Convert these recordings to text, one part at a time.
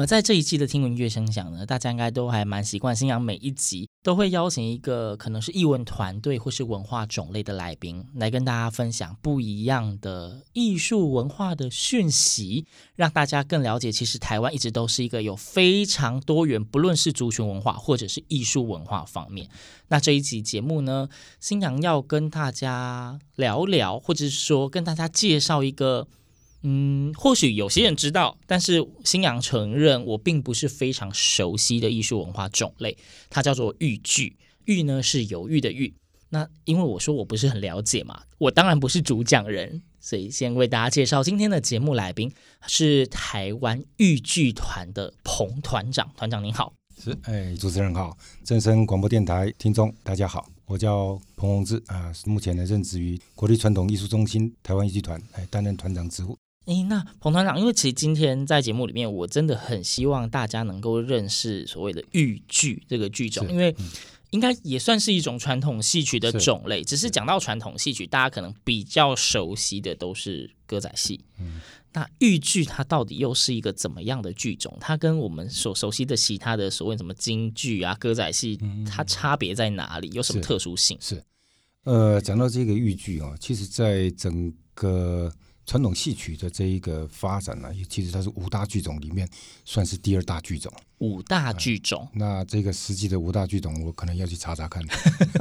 而在这一季的听闻乐声响呢，大家应该都还蛮习惯，星洋每一集都会邀请一个可能是艺文团队或是文化种类的来宾，来跟大家分享不一样的艺术文化的讯息，让大家更了解，其实台湾一直都是一个有非常多元，不论是族群文化或者是艺术文化方面。那这一集节目呢，星洋要跟大家聊聊，或者是说跟大家介绍一个。嗯，或许有些人知道，但是星洋承认我并不是非常熟悉的艺术文化种类，它叫做豫剧。豫呢是犹豫的豫。那因为我说我不是很了解嘛，我当然不是主讲人，所以先为大家介绍今天的节目来宾是台湾豫剧团的彭团长。团长您好，是哎，主持人好，正声广播电台听众大家好，我叫彭宏志啊，目前呢任职于国立传统艺术中心台湾豫剧团，哎，担任团长职务。诶，那彭团长，因为其实今天在节目里面，我真的很希望大家能够认识所谓的豫剧这个剧种，因为应该也算是一种传统戏曲的种类。只是讲到传统戏曲，大家可能比较熟悉的都是歌仔戏。嗯，那豫剧它到底又是一个怎么样的剧种？它跟我们所熟悉的其他的所谓什么京剧啊、歌仔戏，它差别在哪里？有什么特殊性？是，是呃，讲到这个豫剧啊，其实在整个。传统戏曲的这一个发展呢、啊，其实它是五大剧种里面算是第二大剧种。五大剧种、嗯，那这个实际的五大剧种，我可能要去查查看。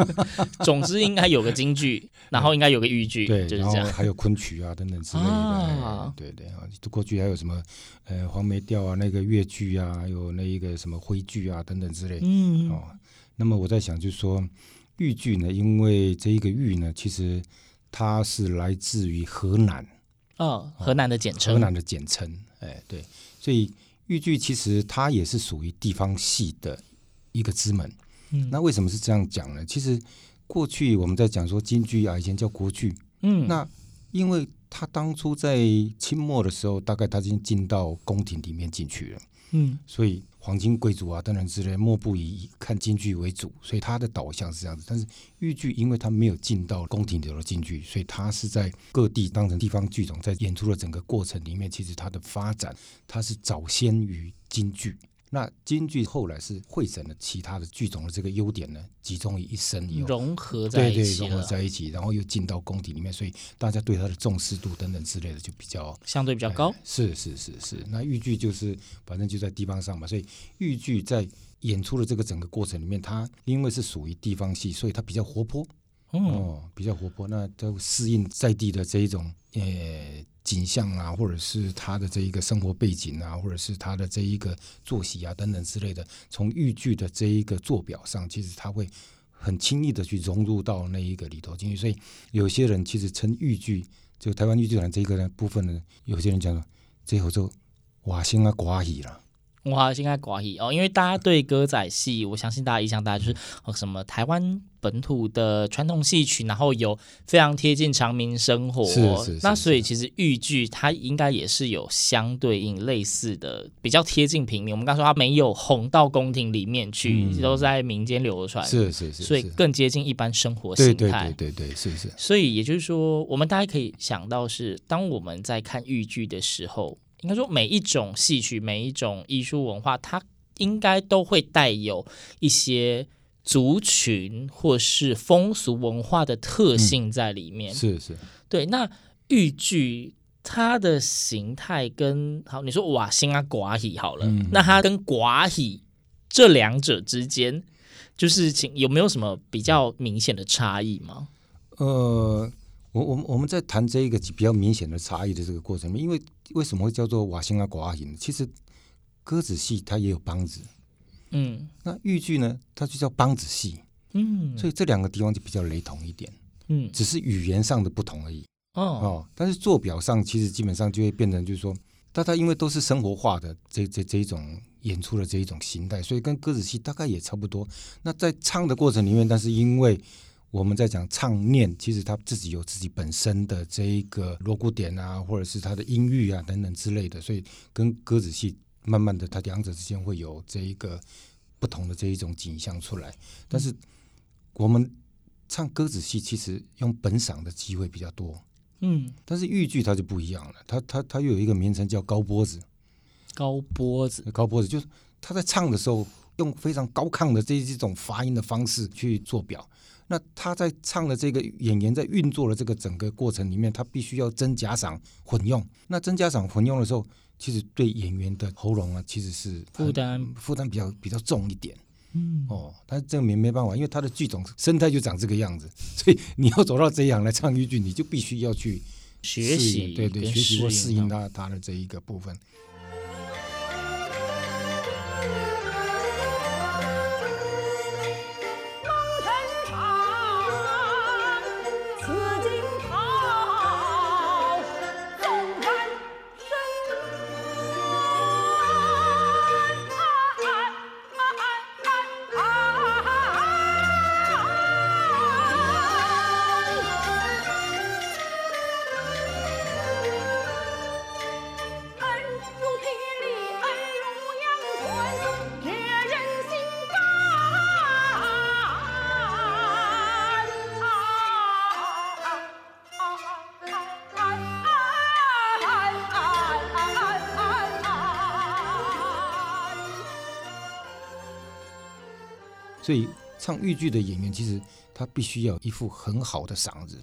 总之应该有个京剧，然后应该有个豫剧，对，就是这样。然后还有昆曲啊等等之类的。啊、对对啊，过去还有什么呃黄梅调啊，那个越剧啊，还有那一个什么徽剧啊等等之类。嗯哦，那么我在想，就是说豫剧呢，因为这一个豫呢，其实它是来自于河南。哦，河南的简称，河南的简称，哎，对，所以豫剧其实它也是属于地方戏的一个支门。嗯，那为什么是这样讲呢？其实过去我们在讲说京剧啊，以前叫国剧，嗯，那因为它当初在清末的时候，大概它已经进到宫廷里面进去了，嗯，所以。黄金贵族啊，等等之类，莫不以看京剧为主，所以他的导向是这样子。但是豫剧，因为他没有进到宫廷里的京剧，所以他是在各地当成地方剧种，在演出的整个过程里面，其实他的发展，他是早先于京剧。那京剧后来是汇整了其他的剧种的这个优点呢，集中于一身以后，融合在一起，对对，融合在一起，然后又进到宫廷里面，所以大家对它的重视度等等之类的就比较相对比较高。是是是是，那豫剧就是反正就在地方上嘛，所以豫剧在演出的这个整个过程里面，它因为是属于地方戏，所以它比较活泼。嗯、哦，比较活泼，那都适应在地的这一种呃景象啊，或者是他的这一个生活背景啊，或者是他的这一个作息啊等等之类的，从豫剧的这一个坐表上，其实他会很轻易的去融入到那一个里头进去。所以有些人其实称豫剧，就台湾豫剧团这一个部分呢，有些人讲说，最后就瓦星啊寡矣了。哇，现在寡喜哦，因为大家对歌仔戏，我相信大家印象大家就是哦什么台湾本土的传统戏曲，然后有非常贴近常民生活。是是，是。那所以其实豫剧它应该也是有相对应类似的，比较贴近平民。我们刚说它没有红到宫廷里面去，嗯、都在民间流传。是是是。所以更接近一般生活形态。对对对对对，是是。所以也就是说，我们大家可以想到是，当我们在看豫剧的时候。应该说，每一种戏曲，每一种艺术文化，它应该都会带有一些族群或是风俗文化的特性在里面。嗯、是是，对。那豫剧它的形态跟好，你说瓦辛啊、寡喜好了，嗯那它跟寡喜这两者之间，就是请有没有什么比较明显的差异吗？呃，我我们我们在谈这一个比较明显的差异的这个过程，因为为什么会叫做瓦辛啊、寡喜呢？其实歌子戏它也有梆子，嗯那豫剧呢，它就叫梆子戏，嗯，所以这两个地方就比较雷同一点，嗯只是语言上的不同而已。哦哦，但是做表上其实基本上就会变成，就是说，大家因为都是生活化的这这这一种演出的这一种形态，所以跟歌子戏大概也差不多。那在唱的过程里面，但是因为我们在讲唱念，其实他自己有自己本身的这一个锣鼓点啊，或者是他的音域啊等等之类的，所以跟歌仔戏慢慢的，它两者之间会有这一个不同的这一种景象出来。但是我们唱歌子戏，其实用本嗓的机会比较多。嗯，但是豫剧它就不一样了，它它它又有一个名称叫高波子，高波子，高波子就是他在唱的时候用非常高亢的这这种发音的方式去做表。那他在唱的这个演员在运作的这个整个过程里面，他必须要真假嗓混用。那真假嗓混用的时候，其实对演员的喉咙啊，其实是负担负担比较比较重一点。嗯哦，但是这个没没办法，因为他的剧种生态就长这个样子，所以 你要走到这样来唱豫剧，你就必须要去学习对对，学习或适应它。它它的这一个部分。所以唱豫剧的演员，其实他必须要一副很好的嗓子，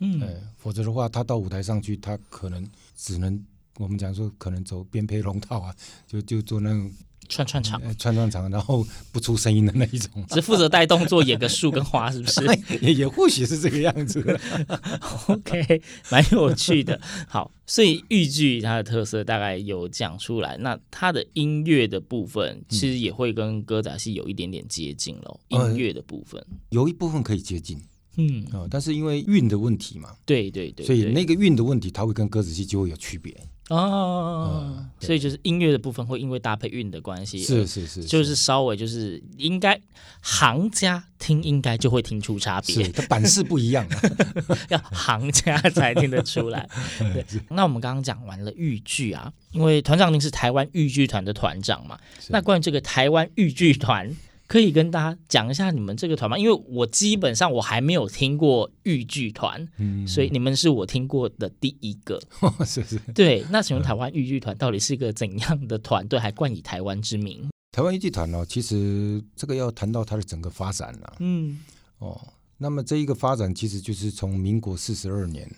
嗯。呃，否则的话，他到舞台上去，他可能只能我们讲说，可能走边配龙套啊，就就做那种串串场，呃串串场，然后不出声音的那一种，只负责带动作，演个树跟花，是不是 也也或许是这个样子。OK，蛮有趣的。好，所以豫剧它的特色大概有讲出来，那它的音乐的部分其实也会跟歌仔戏有一点点接近咯。音呃乐的部分，有一部分可以接近嗯，啊、但是因为韵的问题嘛，对对对，对所以那个韵的问题，它会跟歌仔戏就会有区别。哦嗯，所以就是音乐的部分会因为搭配韵的关系，是是是，就是稍微就是应该行家听应该就会听出差别是，它版式不一样、啊。要行家才听得出来。对，那我们刚刚讲完了豫剧啊，因为团长您是台湾豫剧团的团长嘛，那关于这个台湾豫剧团，可以跟大家讲一下你们这个团吗？因为我基本上我还没有听过豫剧团，嗯所以你们是我听过的第一个。是是。对，那请问台湾豫剧团到底是一个怎样的团队，还冠以台湾之名？台湾豫剧团呢，其实这个要谈到它的整个发展了、嗯哦。那么这一个发展其实就是从民国四十二年，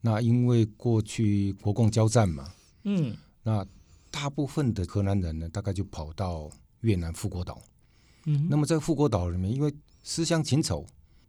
那因为过去国共交战嘛，嗯那大部分的河南人呢，大概就跑到越南富国岛。嗯，那么在富国岛里面，因为思乡情仇，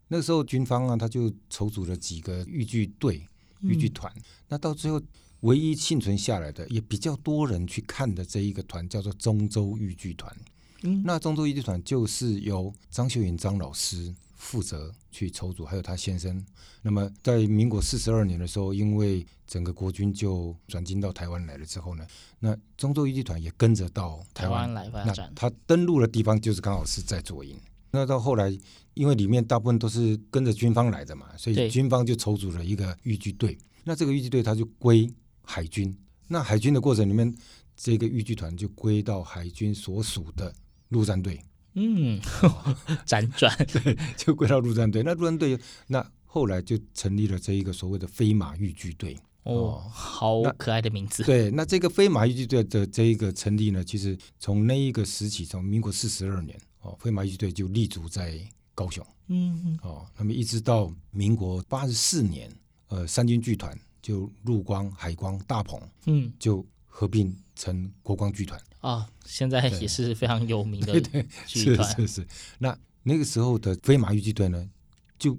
那个时候军方啊，他就筹组了几个豫剧队、豫剧团。那到最后，唯一幸存下来的，也比较多人去看的这一个团，叫做中州豫剧团。嗯那中州豫剧团就是由张秀云张老师负责去筹组，还有他先生。那么在民国四十二年的时候，因为整个国军就转进到台湾来了之后呢，那中州豫剧团也跟着到台湾来发那展。他登陆的地方就是刚好是在左营。那到后来，因为里面大部分都是跟着军方来的嘛，所以军方就筹组了一个豫剧队。那这个豫剧队他就归海军。那海军的过程里面，这个豫剧团就归到海军所属的陆战队，嗯，辗转 对。就归到陆战队。那陆战队那后来就成立了这一个所谓的飞马豫剧队。哦，好可爱的名字。对，那这个飞马豫剧队的这一个成立呢，其实从那一个时期，从民国四十二年哦，飞马豫剧队就立足在高雄嗯，哦，那么一直到民国八十四年，呃，三军剧团就陆光、海光、大鹏，嗯，就合并成国光剧团。啊，现在也是非常有名的 对对，剧团，是是是。那那个时候的飞马豫剧队呢，就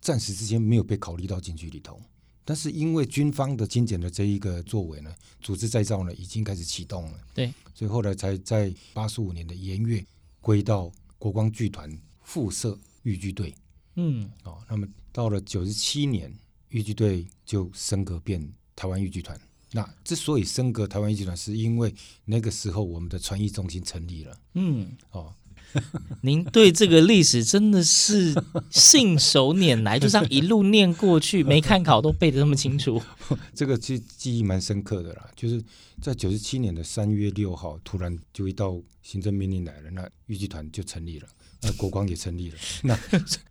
暂时之间没有被考虑到进去里头。但是因为军方的精简的这一个作为呢，组织再造呢已经开始启动了。对，所以后来才在八十五年的元月归到国光剧团附设豫剧队。嗯，哦，那么到了九十七年，豫剧队就升格变台湾豫剧团。那之所以升格台湾豫剧团，是因为那个时候我们的传艺中心成立了。嗯，哦，您对这个历史真的是信手拈来，就这样一路念过去，没看考都背得那么清楚。这个记记忆蛮深刻的啦，就是在九十七年的三月六号，突然就一道行政命令来了，那豫剧团就成立了，那国光也成立了，那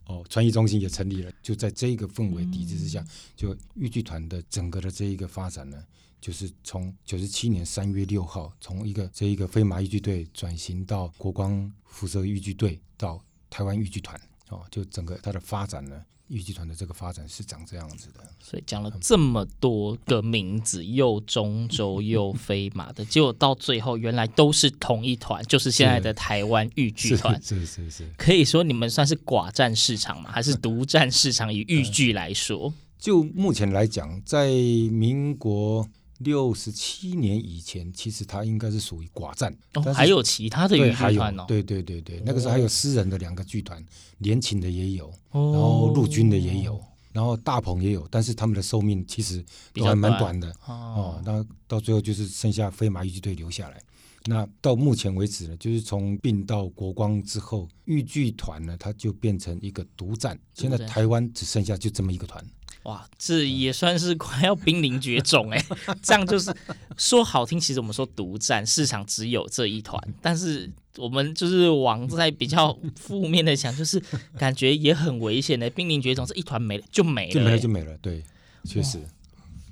哦传艺中心也成立了，就在这一个氛围底子之下，就豫剧团的整个的这一个发展呢。就是从九十七年三月六号，从一个这一个飞马豫剧队转型到国光辐射豫剧队，到台湾豫剧团，哦，就整个它的发展呢，豫剧团的这个发展是长这样子的。所以讲了这么多个名字，又中州又飞马的，结果到最后原来都是同一团，就是现在的台湾豫剧团。是是是，是，是，可以说你们算是寡占市场吗？还是独占市场？以豫剧来说，就目前来讲，在民国。六十七年以前，其实它应该是属于寡占，哦，还有其他的豫剧团哦。对对对对，那个时候还有私人的两个剧团，联勤的也有，哦，然后陆军的也有，然后大鹏也有，但是他们的寿命其实都还蛮短的短哦。那到最后就是剩下飞马豫剧队留下来。那到目前为止呢，就是从并到国光之后，豫剧团呢，它就变成一个独占，现在台湾只剩下就这么一个团。哇，这也算是快要濒临绝种哎！这样就是说好听，其实我们说独占市场只有这一团，但是我们就是往在比较负面的想，就是感觉也很危险的，濒临绝种，这一团没了就没了，就没了就没了，对，确实。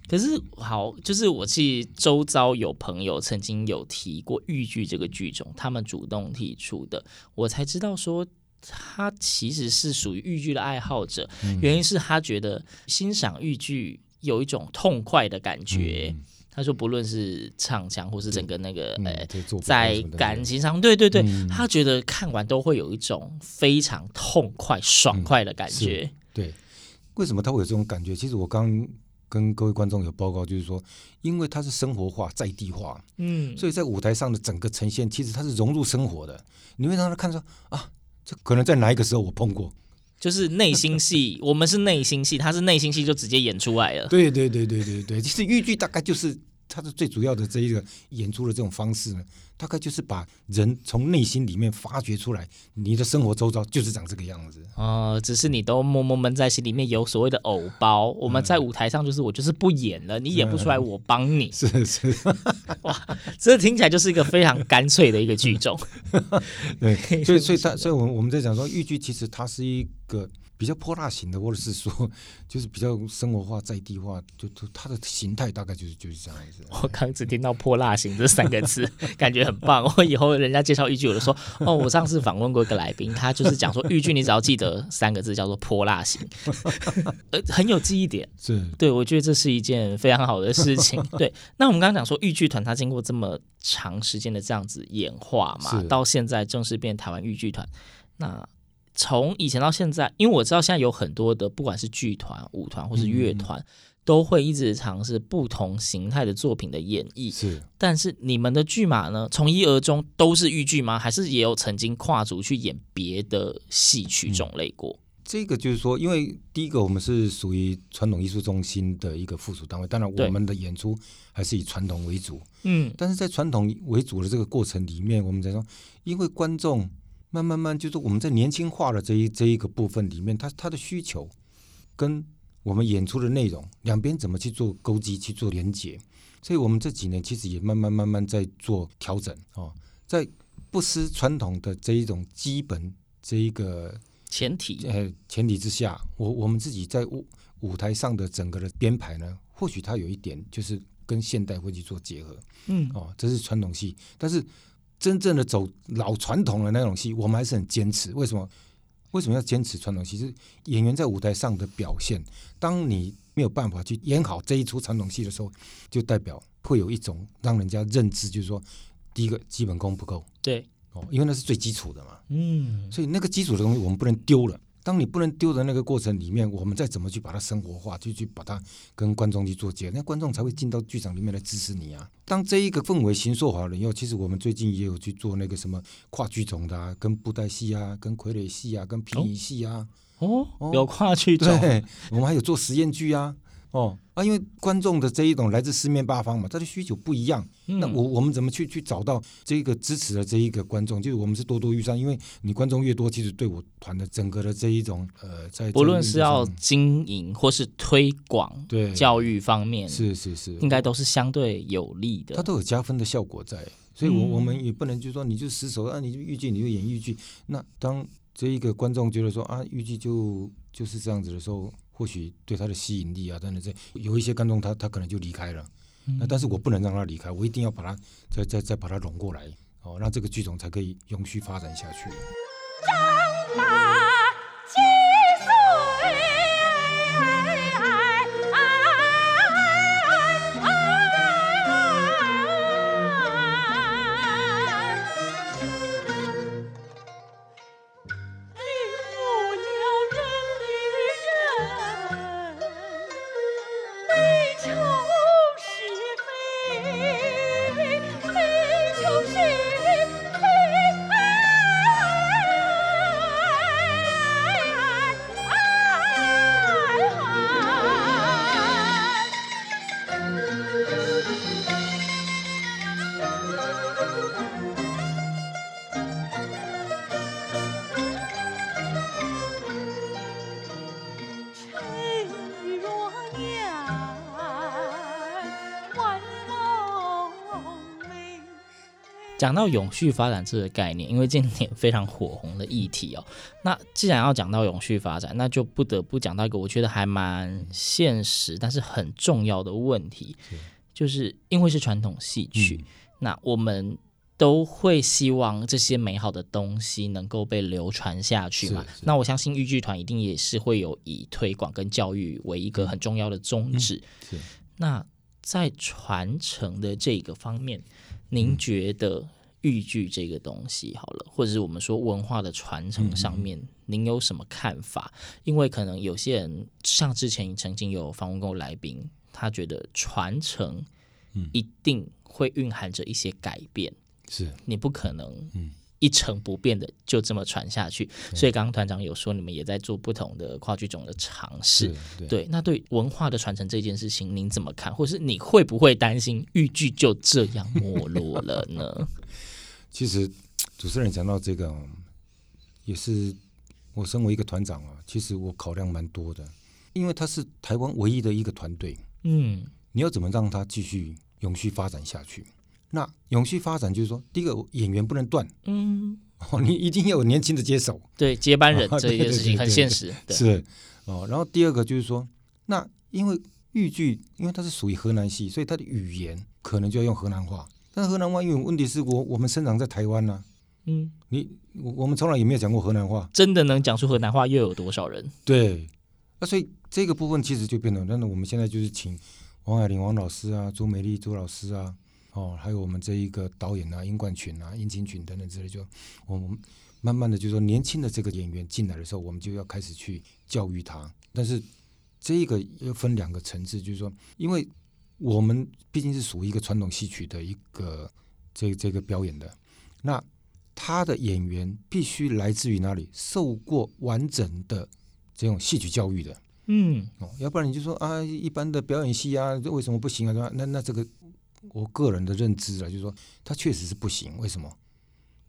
可是好，就是我其实周遭有朋友曾经有提过豫剧这个剧种，他们主动提出的，我才知道说。他其实是属于豫剧的爱好者，嗯，原因是他觉得欣赏豫剧有一种痛快的感觉。嗯、他说，不论是唱腔或是整个那个，呃、嗯，在感情上，对对对，嗯，他觉得看完都会有一种非常痛快、爽快的感觉。嗯、对，为什么他会有这种感觉？其实我刚跟各位观众有报告，就是说，因为它是生活化、在地化，嗯，所以在舞台上的整个呈现，其实它是融入生活的。你会让他看说啊。这可能在哪一个时候我碰过，就是内心戏，我们是内心戏，他是内心戏就直接演出来了。对对对对对对，其实豫剧大概就是。它的最主要的这一个演出的这种方式呢，大概就是把人从内心里面发掘出来，你的生活周遭就是长这个样子。哦、呃，只是你都默默闷在心里面有所谓的偶包。我们在舞台上就是我就是不演了，你演不出来，我帮你。是 是，哇，这听起来就是一个非常干脆的一个剧种。对，所以所以他所以我们我们在讲说豫剧其实它是一个。比较泼辣型的，或者是说，就是比较生活化、在地化，就就它的形态大概就是就是这样子。我刚只听到“泼辣型”这三个字，感觉很棒。我以后人家介绍豫剧，我就说：“哦，我上次访问过一个来宾，他就是讲说豫剧，你只要记得三个字，叫做‘泼辣型’，呃，很有记忆点。是，对，我觉得这是一件非常好的事情。对，那我们刚刚讲说豫剧团，它经过这么长时间的这样子演化嘛，到现在正式变台湾豫剧团，那。从以前到现在，因为我知道现在有很多的，不管是剧团、舞团或是乐团，嗯，都会一直尝试不同形态的作品的演绎。是，但是你们的剧码呢，从一而终都是豫剧吗？还是也有曾经跨足去演别的戏曲种类过？嗯，这个就是说，因为第一个我们是属于传统艺术中心的一个附属单位，当然我们的演出还是以传统为主。嗯，但是在传统为主的这个过程里面，我们在说，因为观众。慢慢慢，就是我们在年轻化的这一这一个部分里面，他他的需求跟我们演出的内容两边怎么去做勾稽、去做连接，所以我们这几年其实也慢慢慢慢在做调整哦，在不失传统的这一种基本这一个前提呃前提之下，我我们自己在舞舞台上的整个的编排呢，或许它有一点就是跟现代会去做结合，嗯哦，这是传统戏，但是。真正的走老传统的那种戏，我们还是很坚持。为什么？为什么要坚持传统戏？是演员在舞台上的表现。当你没有办法去演好这一出传统戏的时候，就代表会有一种让人家认知，就是说，第一个基本功不够，对，哦，因为那是最基础的嘛，嗯，所以那个基础的东西我们不能丢了。当你不能丢的那个过程里面，我们再怎么去把它生活化，就去把它跟观众去做接，那观众才会进到剧场里面来支持你啊。当这一个氛围形塑好了以后，其实我们最近也有去做那个什么跨剧种的啊，跟布袋戏啊，跟傀儡戏啊，跟皮影戏啊，哦，有跨剧种，对，我们还有做实验剧啊。哦啊，因为观众的这一种来自四面八方嘛，他的需求不一样。嗯、那我我们怎么去去找到这个支持的这一个观众？就是我们是多多益善，因为你观众越多，其实对我团的整个的这一种呃，在不论是要经营或是推广，对教育方面，是是是，应该都是相对有利的。它都有加分的效果在，所以我我们也不能就说你就死守啊，你就豫剧你就演豫剧。那当这一个观众觉得说啊，豫剧就就是这样子的时候。或许对他的吸引力啊，等等这有一些观众他他可能就离开了，嗯、那但是我不能让他离开，我一定要把他再再再把他拢过来，哦，让这个剧种才可以永续发展下去。讲到永续发展这个概念，因为今年非常火红的议题哦，那既然要讲到永续发展，那就不得不讲到一个我觉得还蛮现实，但是很重要的问题，是就是因为是传统戏曲，嗯、那我们都会希望这些美好的东西能够被流传下去嘛。那我相信豫剧团一定也是会有以推广跟教育为一个很重要的宗旨。嗯、那在传承的这个方面。您觉得豫剧这个东西好了，或者是我们说文化的传承上面，您有什么看法？因为可能有些人像之前曾经有访问过来宾，他觉得传承一定会蕴含着一些改变，是你不可能嗯。一成不变的就这么传下去，所以刚刚团长有说你们也在做不同的跨剧种的尝试，对，对，那对文化的传承这件事情，您怎么看？或是你会不会担心豫剧就这样没落了呢？其实主持人讲到这个，也是我身为一个团长啊，其实我考量蛮多的，因为他是台湾唯一的一个团队，嗯，你要怎么让他继续永续发展下去？那永续发展就是说，第一个演员不能断，嗯，哦，你一定要有年轻的接手，对，接班人 这件事情很现实，是哦。然后第二个就是说，那因为豫剧，因为它是属于河南戏，所以它的语言可能就要用河南话。但是河南话，因为问题是我我们生长在台湾呢、啊，嗯，你我我们从来也没有讲过河南话，真的能讲出河南话又有多少人？对，那所以这个部分其实就变成，那我们现在就是请王海玲王老师啊，朱美丽朱老师啊。哦，还有我们这一个导演啊，殷冠群啊，殷勤群等等之类，就我们慢慢的就说，年轻的这个演员进来的时候，我们就要开始去教育他。但是这一个要分两个层次，就是说，因为我们毕竟是属于一个传统戏曲的一个这这个表演的，那他的演员必须来自于哪里？受过完整的这种戏曲教育的，嗯，哦，要不然你就说啊，一般的表演系啊，为什么不行啊？那那这个。我个人的认知啊，就是说他确实是不行。为什么？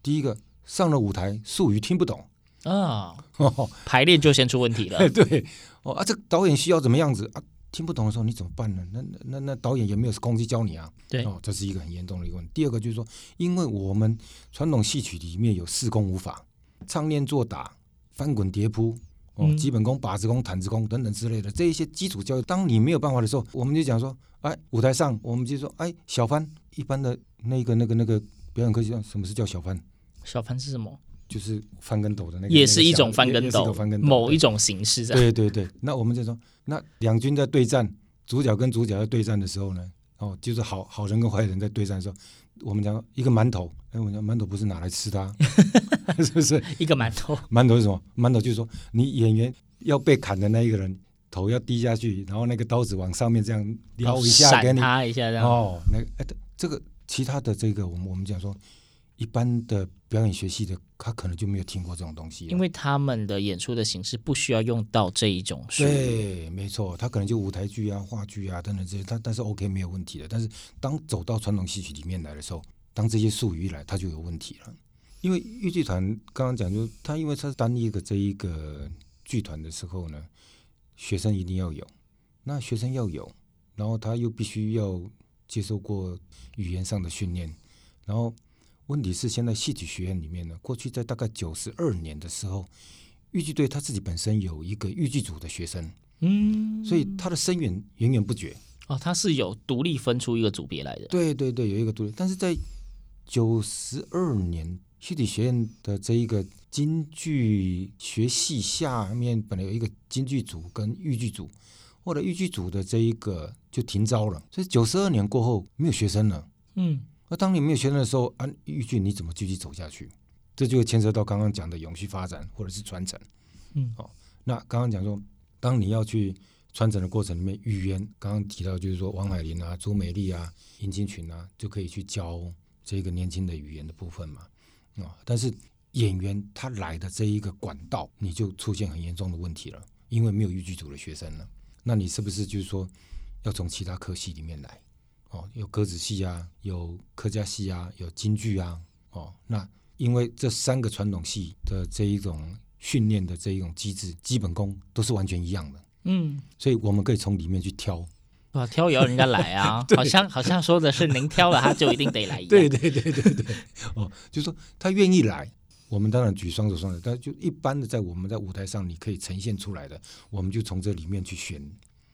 第一个上了舞台，术语听不懂啊，哦、排练就先出问题了。对哦啊，这个导演需要怎么样子啊？听不懂的时候你怎么办呢？那那那那导演也没有空去教你啊。对哦，这是一个很严重的一个问题。第二个就是说，因为我们传统戏曲里面有四功五法，唱念做打、翻滚叠扑。哦，基本功、把子功、毯子功等等之类的这一些基础教育，当你没有办法的时候，我们就讲说，哎，舞台上我们就说，哎，小翻一般的那个那个那个表演科叫什么是叫小翻？小翻是什么？就是翻跟斗的那个，也是一种翻跟斗，翻跟斗某一种形式。对对对，那我们就说，那两军在对战，主角跟主角在对战的时候呢，哦，就是好好人跟坏人在对战的时候，我们讲一个馒头，哎，我讲馒头不是拿来吃的，啊，是不是？一个馒头，馒头是什么？馒头就是说，你演员要被砍的那一个人头要低下去，然后那个刀子往上面这样撩一下，给他一下这样。哦，那哎，这个其他的这个，我们我们讲说。一般的表演学系的，他可能就没有听过这种东西，因为他们的演出的形式不需要用到这一种术语。对，没错，他可能就舞台剧啊、话剧啊等等这些，他但是 OK 没有问题的。但是当走到传统戏曲里面来的时候，当这些术语一来，他就有问题了。因为豫剧团刚刚讲，就他因为他是单一个这一个剧团的时候呢，学生一定要有，那学生要有，然后他又必须要接受过语言上的训练，然后。问题是现在戏曲学院里面呢，过去在大概九十二年的时候，豫剧队他自己本身有一个豫剧组的学生，嗯，所以他的生源源源不绝。哦，他是有独立分出一个组别来的。对对对，有一个独立。但是在九十二年，戏曲学院的这一个京剧学系下面本来有一个京剧组跟豫剧组，后来豫剧组的这一个就停招了，所以九十二年过后没有学生了。嗯。那当你没有学生的时候，啊，豫剧你怎么继续走下去？这就会牵涉到刚刚讲的永续发展或者是传承。嗯，好，那刚刚讲说，当你要去传承的过程里面，语言刚刚提到就是说，王海林啊、朱美丽啊、尹金群啊，就可以去教这个年轻的语言的部分嘛。啊，但是演员他来的这一个管道，你就出现很严重的问题了，因为没有豫剧组的学生了。那你是不是就是说，要从其他科系里面来？哦，有歌子戏啊，有客家戏啊，有京剧啊。哦，那因为这三个传统戏的这一种训练的这一种机制，基本功都是完全一样的。嗯，所以我们可以从里面去挑。哇，挑也要人家来啊！好像好像说的是您挑了，他就一定得来一样。对对对对对。哦，就是说他愿意来，我们当然举双手双脚。但就一般的，在我们在舞台上，你可以呈现出来的，我们就从这里面去选。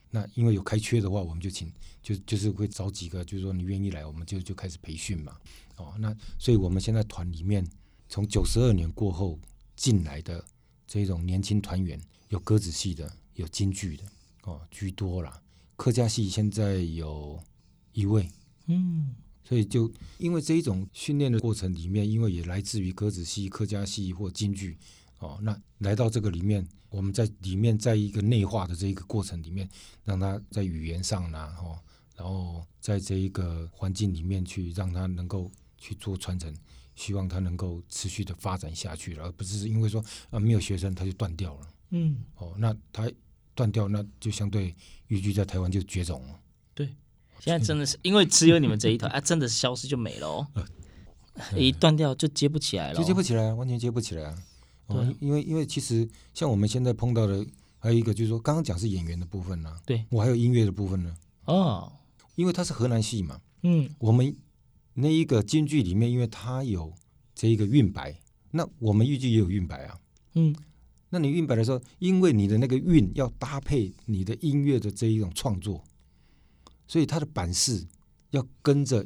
那因为有开缺的话，我们就请，就就是会找几个，就是说你愿意来，我们就就开始培训嘛。哦，那所以我们现在团里面，从九十二年过后进来的这种年轻团员，有歌子戏的，有京剧的，哦居多啦。客家戏现在有一位，嗯，所以就因为这一种训练的过程里面，因为也来自于歌子戏、客家戏或京剧。哦，那来到这个里面，我们在里面在一个内化的这一个过程里面，让他在语言上呢，哦，然后在这一个环境里面去让他能够去做传承，希望他能够持续的发展下去，而不是因为说啊没有学生他就断掉了。嗯，哦，那他断掉，那就相对豫剧在台湾就绝种了。对，现在真的是因为只有你们这一团啊，真的是消失就没了。哦，一断掉就接不起来了，就接不起来，完全接不起来啊。哦，因为因为其实像我们现在碰到的还有一个就是说，刚刚讲是演员的部分呢，对，我还有音乐的部分呢。哦，因为它是河南戏嘛，嗯，我们那一个京剧里面，因为它有这一个韵白，那我们豫剧也有韵白啊，嗯，那你韵白的时候，因为你的那个韵要搭配你的音乐的这一种创作，所以它的板式要跟着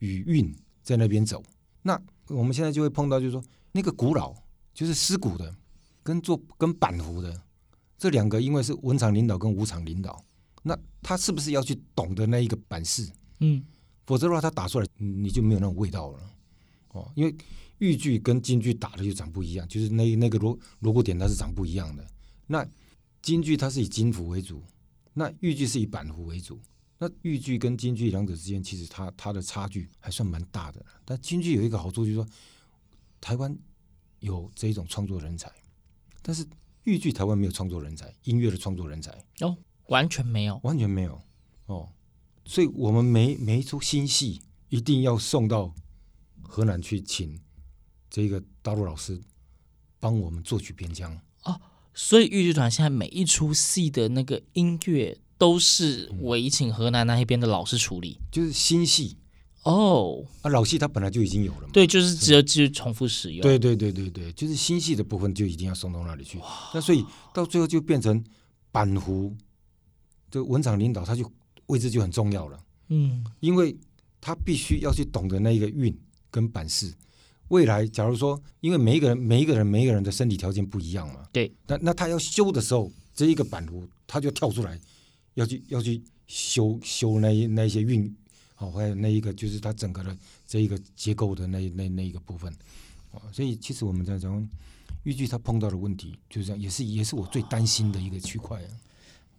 语韵在那边走。那我们现在就会碰到，就是说那个古老。就是尸骨的，跟做跟板胡的这两个，因为是文场领导跟武场领导，那他是不是要去懂得那一个板式？嗯，否则的话，他打出来你就没有那种味道了。哦，因为豫剧跟京剧打的就长不一样，就是那那个锣锣鼓点它是长不一样的。那京剧它是以京胡为主，那豫剧是以板胡为主。那豫剧跟京剧两者之间，其实它它的差距还算蛮大的。但京剧有一个好处，就是说台湾。有这一种创作人才，但是豫剧台湾没有创作人才，音乐的创作人才哦，完全没有，完全没有哦，所以我们每每一出新戏一定要送到河南去，请这个大陆老师帮我们作曲编腔哦。所以豫剧团现在每一出戏的那个音乐都是委请河南那一边的老师处理，就是新戏。哦，oh, 啊，老戏它本来就已经有了嘛。对，就是只有继续重复使用。对对对对对，就是新戏的部分就一定要送到那里去。那所以到最后就变成板胡，这个文场领导他就位置就很重要了。嗯，因为他必须要去懂得那一个韵跟板式。未来假如说，因为每一个人每一个人每一个人的身体条件不一样嘛，对，那那他要修的时候，这一个板炉他就跳出来，要去要去修修那一那一些运，好，还有那一个就是他整个的这一个结构的那那那一个部分，哦，所以其实我们在讲豫剧，他碰到的问题就是这样，也是也是我最担心的一个区块啊，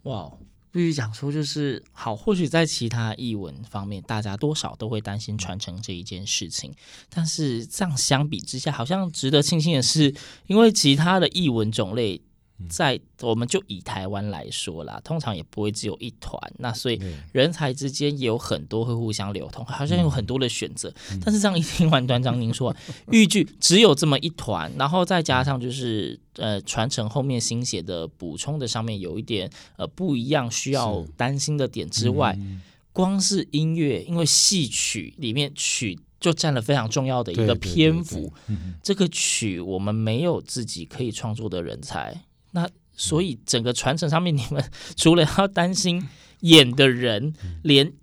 哇。必须讲说，就是好，或许在其他译文方面，大家多少都会担心传承这一件事情，但是这样相比之下，好像值得庆幸的是，因为其他的译文种类。在我们就以台湾来说啦，通常也不会只有一团，那所以人才之间也有很多会互相流通，好像有很多的选择。嗯、但是这样一听完团长您说，豫剧只有这么一团，然后再加上就是呃传承后面新写的补充的上面有一点呃不一样，需要担心的点之外，嗯、光是音乐，因为戏曲里面曲就占了非常重要的一个篇幅，这个曲我们没有自己可以创作的人才。那所以整个传承上面，你们 除了要担心演的人，连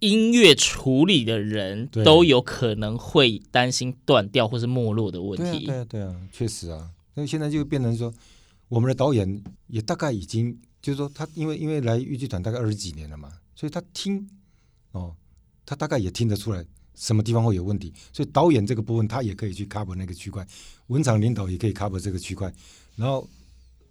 音乐处理的人都有可能会担心断掉或是没落的问题。对啊，对啊，确实啊。那现在就变成说，我们的导演也大概已经就是说，他因为因为来豫剧团大概二十几年了嘛，所以他听哦，他大概也听得出来什么地方会有问题。所以导演这个部分，他也可以去 cover 那个区块，文场领导也可以 cover 这个区块，然后。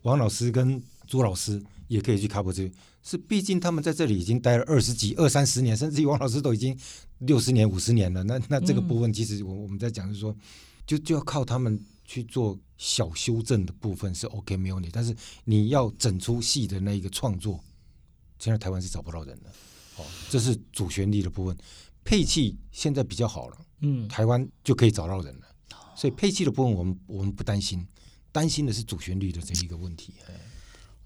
王老师跟朱老师也可以去 cover 这个，是毕竟他们在这里已经待了二十几、二三十年，甚至于王老师都已经六十年、五十年了。那那这个部分，其实我我们在讲，就是说，就就要靠他们去做小修正的部分是 OK 没有问题，但是你要整出戏的那一个创作，现在台湾是找不到人的。哦，这是主旋律的部分，配器现在比较好了，嗯，台湾就可以找到人了，所以配器的部分我们我们不担心。担心的是主旋律的这一个问题，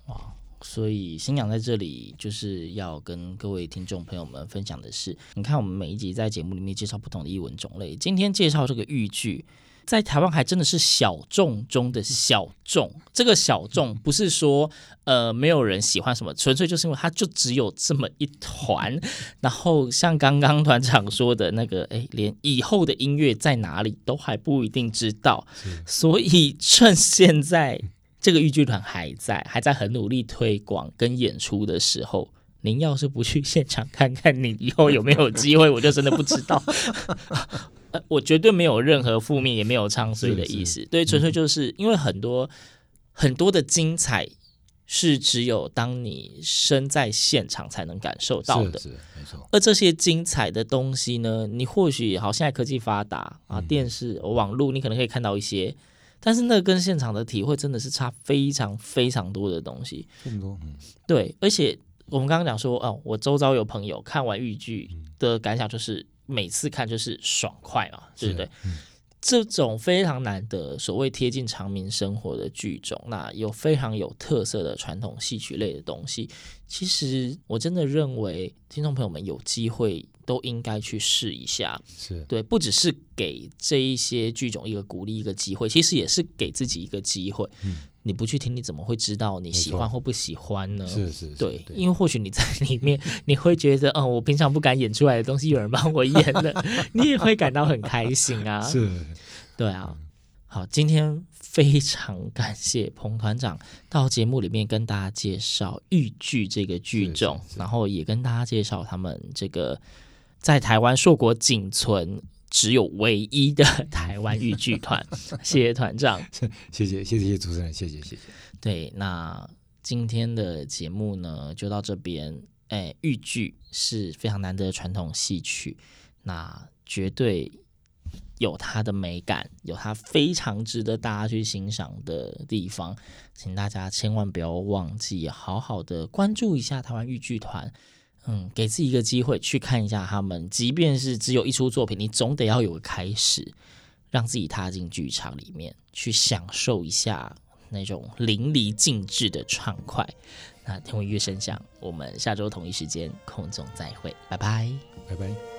哇！所以新娘在这里就是要跟各位听众朋友们分享的是，你看我们每一集在节目里面介绍不同的译文种类，今天介绍这个豫剧，在台湾还真的是小众中的小众。这个小众不是说呃没有人喜欢什么，纯粹就是因为它就只有这么一团。然后像刚刚团长说的那个，哎，连以后的音乐在哪里都还不一定知道。所以趁现在这个豫剧团还在，还在很努力推广跟演出的时候，您要是不去现场看看，你以后有没有机会，我就真的不知道。我绝对没有任何负面，也没有唱衰的意思。对，纯粹就是因为很多很多的精彩是只有当你身在现场才能感受到的。没错。而这些精彩的东西呢，你或许好，现在科技发达啊，电视、网络，你可能可以看到一些，但是那跟现场的体会真的是差非常非常多的东西。很多，嗯，对。而且我们刚刚讲说，哦，我周遭有朋友看完豫剧的感想就是。每次看就是爽快嘛，对不对？嗯、这种非常难得，所谓贴近常民生活的剧种，那有非常有特色的传统戏曲类的东西。其实我真的认为，听众朋友们有机会都应该去试一下。是对，不只是给这一些剧种一个鼓励、一个机会，其实也是给自己一个机会。嗯你不去听，你怎么会知道你喜欢或不喜欢呢？是是，是，对，对，因为或许你在里面，你会觉得，嗯，我平常不敢演出来的东西，有人帮我演了，你也会感到很开心啊。是，对啊。好，今天非常感谢彭团长到节目里面跟大家介绍豫剧这个剧种，然后也跟大家介绍他们这个在台湾硕果仅存。只有唯一的台湾豫剧团，谢谢团长，谢谢谢谢主持人，谢谢谢谢。对，那今天的节目呢就到这边。哎，豫剧是非常难得的传统戏曲，那绝对有它的美感，有它非常值得大家去欣赏的地方，请大家千万不要忘记，好好的关注一下台湾豫剧团。嗯，给自己一个机会去看一下他们，即便是只有一出作品，你总得要有个开始，让自己踏进剧场里面去享受一下那种淋漓尽致的畅快。那天文乐声响，我们下周同一时间空中再会，拜拜，拜拜。